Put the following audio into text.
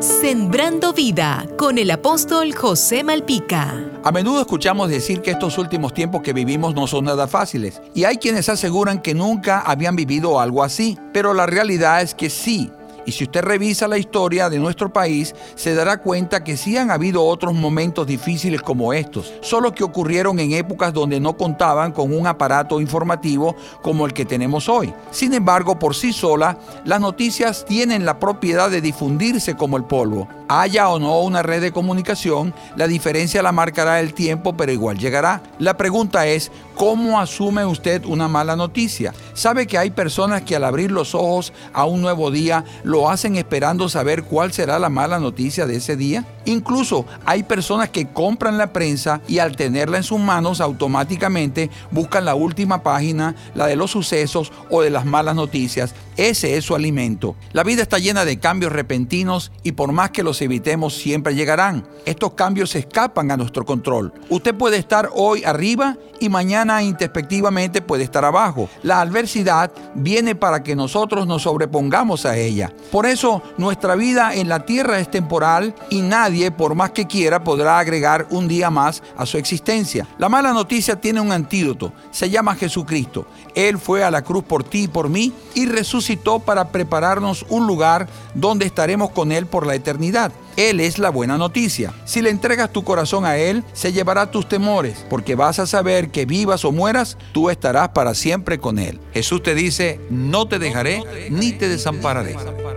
Sembrando vida con el apóstol José Malpica. A menudo escuchamos decir que estos últimos tiempos que vivimos no son nada fáciles, y hay quienes aseguran que nunca habían vivido algo así, pero la realidad es que sí, y si usted revisa la historia de nuestro país, se dará cuenta que sí han habido otros momentos difíciles como estos, solo que ocurrieron en épocas donde no contaban con un aparato informativo como el que tenemos hoy. Sin embargo, por sí sola, las noticias tienen la propiedad de difundirse como el polvo. Haya o no una red de comunicación, la diferencia la marcará el tiempo, pero igual llegará. La pregunta es, ¿cómo asume usted una mala noticia? ¿Sabe que hay personas que al abrir los ojos a un nuevo día lo hacen esperando saber cuál será la mala noticia de ese día? Incluso hay personas que compran la prensa y al tenerla en sus manos automáticamente buscan la última página, la de los sucesos o de las malas noticias. Ese es su alimento. La vida está llena de cambios repentinos y por más que los evitemos siempre llegarán. Estos cambios escapan a nuestro control. Usted puede estar hoy arriba y mañana introspectivamente puede estar abajo. La adversidad viene para que nosotros nos sobrepongamos a ella. Por eso nuestra vida en la tierra es temporal y nadie, por más que quiera, podrá agregar un día más a su existencia. La mala noticia tiene un antídoto, se llama Jesucristo. Él fue a la cruz por ti y por mí y resucitó para prepararnos un lugar donde estaremos con Él por la eternidad. Él es la buena noticia. Si le entregas tu corazón a Él, se llevará tus temores, porque vas a saber que vivas o mueras, tú estarás para siempre con Él. Jesús te dice, no te dejaré ni te desampararé.